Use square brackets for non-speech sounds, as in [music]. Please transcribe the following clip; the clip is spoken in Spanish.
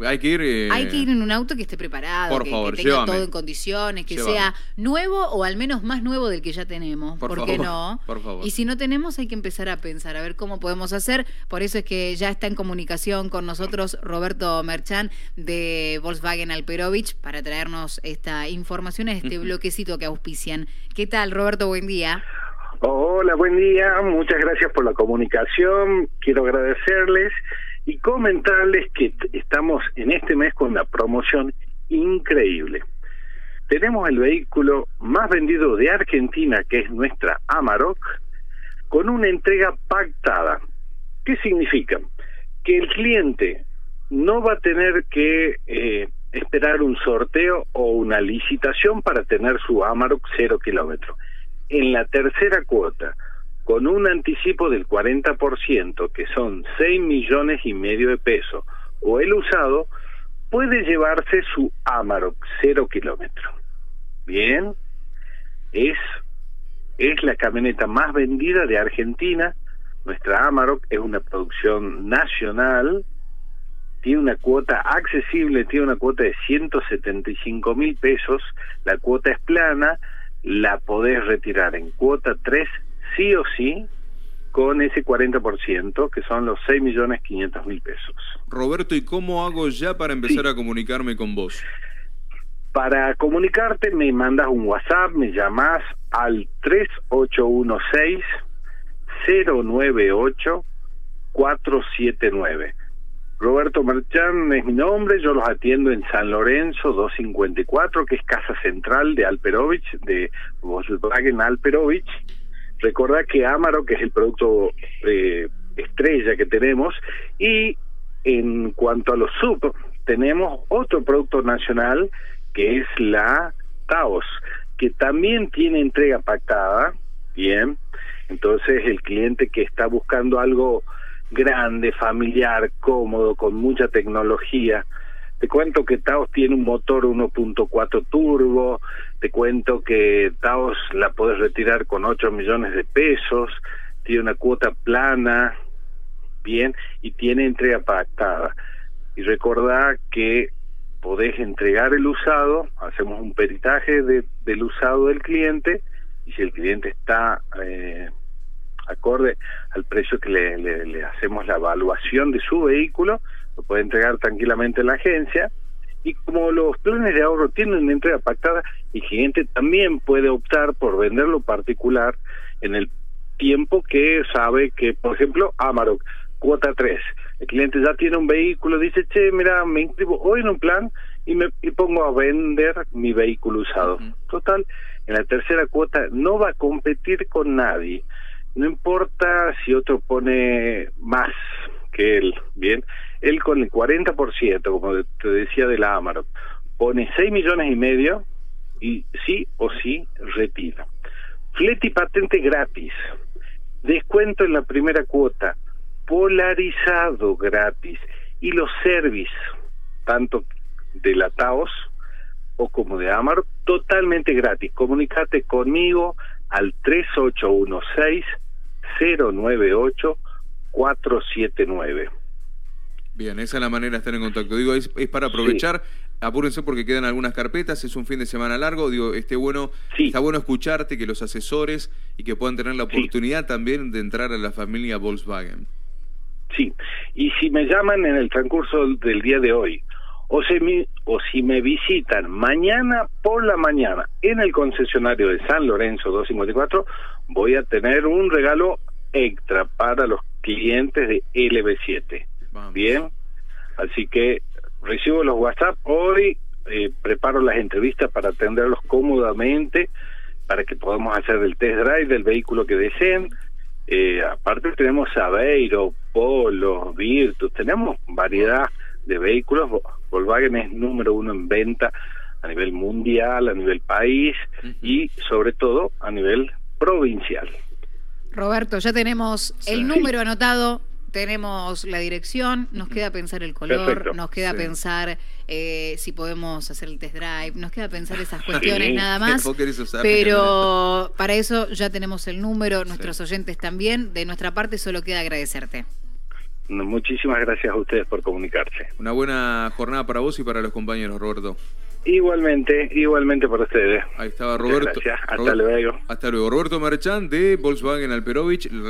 Hay que ir. eh, Hay que ir en un auto que esté preparado, Por que, favor, que tenga llévame. todo en condiciones, que Llévame. sea nuevo o al menos más nuevo del que ya tenemos. Por ¿Por, qué favor, no? [laughs] por favor. Y si no tenemos, hay que empezar a pensar, a ver cómo podemos hacer. Por eso es que ya está en comunicación con nosotros Roberto Merchan de Volkswagen Alperovich para traernos esta información este bloquecito que auspician. ¿Qué tal, Roberto? Buen día. Hola, buen día. Muchas gracias por la comunicación. Quiero agradecerles y comentarles que estamos en este mes con una promoción increíble. Tenemos el vehículo más vendido de Argentina, que es nuestra Amarok, con una entrega pactada. ¿Qué significa? Que el cliente no va a tener que eh, esperar un sorteo o una licitación para tener su Amarok cero kilómetro. En la tercera cuota, con un anticipo del 40%, que son 6 millones y medio de pesos, o el usado, puede llevarse su Amarok cero kilómetro. Bien, es, es la camioneta más vendida de Argentina. Nuestra Amarok es una producción nacional, tiene una cuota accesible, tiene una cuota de 175 mil pesos, la cuota es plana, la podés retirar en cuota 3 sí o sí con ese 40%, que son los 6 millones 500 mil pesos. Roberto, ¿y cómo hago ya para empezar a comunicarme con vos? Para comunicarte me mandas un WhatsApp, me llamas al 3816 098 479. Roberto Marchán es mi nombre, yo los atiendo en San Lorenzo 254, que es casa central de Alperovich, de Volkswagen Alperovich. Recordá que Amaro, que es el producto eh, estrella que tenemos, y en cuanto a los sub, tenemos otro producto nacional que es la Taos, que también tiene entrega pactada, bien, entonces el cliente que está buscando algo grande, familiar, cómodo, con mucha tecnología. Te cuento que Taos tiene un motor 1.4 turbo, te cuento que Taos la podés retirar con 8 millones de pesos, tiene una cuota plana, bien, y tiene entrega pactada. Y recordá que podés entregar el usado, hacemos un peritaje de, del usado del cliente, y si el cliente está eh, acorde al precio que le, le, le hacemos la evaluación de su vehículo, lo puede entregar tranquilamente en la agencia. Y como los planes de ahorro tienen una entrega pactada, el cliente también puede optar por venderlo particular en el tiempo que sabe que, por ejemplo, Amarok, cuota 3. El cliente ya tiene un vehículo, dice, che, mira, me inscribo hoy en un plan y me y pongo a vender mi vehículo usado. Total, en la tercera cuota no va a competir con nadie. No importa si otro pone más que él, ¿bien? Él con el 40%, como te decía de la Amarok, pone 6 millones y medio y sí o sí retira. Flete y patente gratis. Descuento en la primera cuota. Polarizado gratis. Y los service, tanto de la Taos o como de Amarok, totalmente gratis. Comunicate conmigo al 3816 098 479. Bien, esa es la manera de estar en contacto. Digo, es, es para aprovechar. Apúrense porque quedan algunas carpetas, es un fin de semana largo. Digo, esté bueno, Sí. está bueno escucharte, que los asesores y que puedan tener la Sí. oportunidad también de entrar a la familia Volkswagen. Sí, y si me llaman en el transcurso del día de hoy, o, se me- o si me visitan mañana por la mañana en el concesionario de San Lorenzo 254, voy a tener un regalo extra para los clientes de LB7. Vamos. Bien, así que recibo los WhatsApp hoy, eh, preparo las entrevistas para atenderlos cómodamente, para que podamos hacer el test drive del vehículo que deseen. Eh, aparte tenemos Aveiro, Polo, Virtus, tenemos variedad de vehículos. Vo- Volkswagen es número uno en venta a nivel mundial, a nivel país y sobre todo a nivel provincial. Roberto, ya tenemos Sí. el número anotado, tenemos la dirección, nos queda pensar el color, Perfecto. nos queda Sí. pensar eh, si podemos hacer el test drive, nos queda pensar esas [laughs] cuestiones Sí. nada [laughs] más. Pero para eso ya tenemos el número, nuestros oyentes también. De nuestra parte solo queda agradecerte. Muchísimas gracias a ustedes por comunicarse. Una buena jornada para vos y para los compañeros, Roberto. Igualmente, igualmente para ustedes. Ahí estaba Roberto. Gracias. Hasta Robert- luego. Hasta luego. Roberto Merchán de Volkswagen Alperovich.